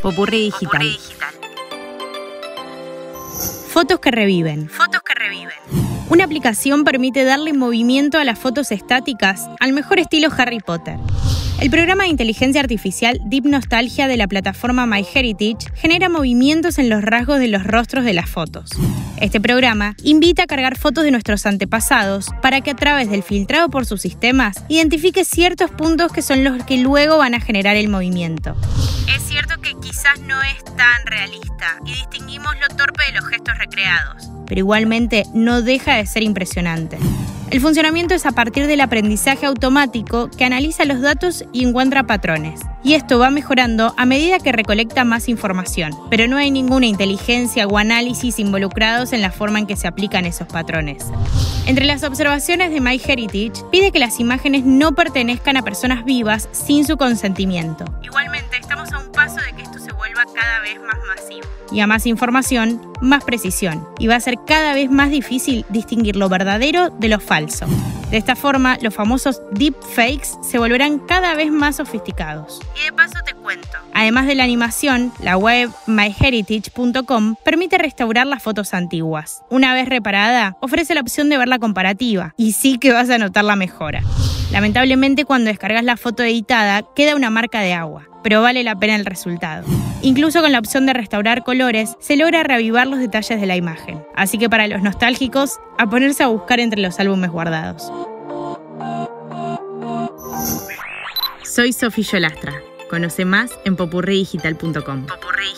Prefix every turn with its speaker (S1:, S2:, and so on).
S1: Popurrí digital. Fotos que reviven.
S2: Fotos que reviven.
S1: Una aplicación permite darle movimiento a las fotos estáticas al mejor estilo Harry Potter. El programa de inteligencia artificial Deep Nostalgia de la plataforma MyHeritage genera movimientos en los rasgos de los rostros de las fotos. Este programa invita a cargar fotos de nuestros antepasados para que a través del filtrado por sus sistemas identifique ciertos puntos que son los que luego van a generar el movimiento.
S2: Es cierto que quizás no es tan realista y distinguimos lo torpe de los gestos recreados.
S1: Pero igualmente no deja de ser impresionante. El funcionamiento es a partir del aprendizaje automático que analiza los datos y encuentra patrones. Y esto va mejorando a medida que recolecta más información, pero no hay ninguna inteligencia o análisis involucrados en la forma en que se aplican esos patrones. Entre las observaciones de MyHeritage, pide que las imágenes no pertenezcan a personas vivas sin su consentimiento.
S2: Igualmente, estamos a un paso de que esto se vuelva cada vez más masivo.
S1: Y a más información, más precisión. Y va a ser cada vez más difícil distinguir lo verdadero de lo falso. De esta forma, los famosos deepfakes se volverán cada vez más sofisticados.
S2: Y de paso te cuento.
S1: Además de la animación, la web myheritage.com permite restaurar las fotos antiguas. Una vez reparada, ofrece la opción de ver la comparativa. Y sí que vas a notar la mejora. Lamentablemente, cuando descargas la foto editada, queda una marca de agua pero vale la pena el resultado. Incluso con la opción de restaurar colores, se logra reavivar los detalles de la imagen. Así que para los nostálgicos, a ponerse a buscar entre los álbumes guardados. Soy Sofía Yolastra. Conoce más en popurridigital.com.
S2: Popurrí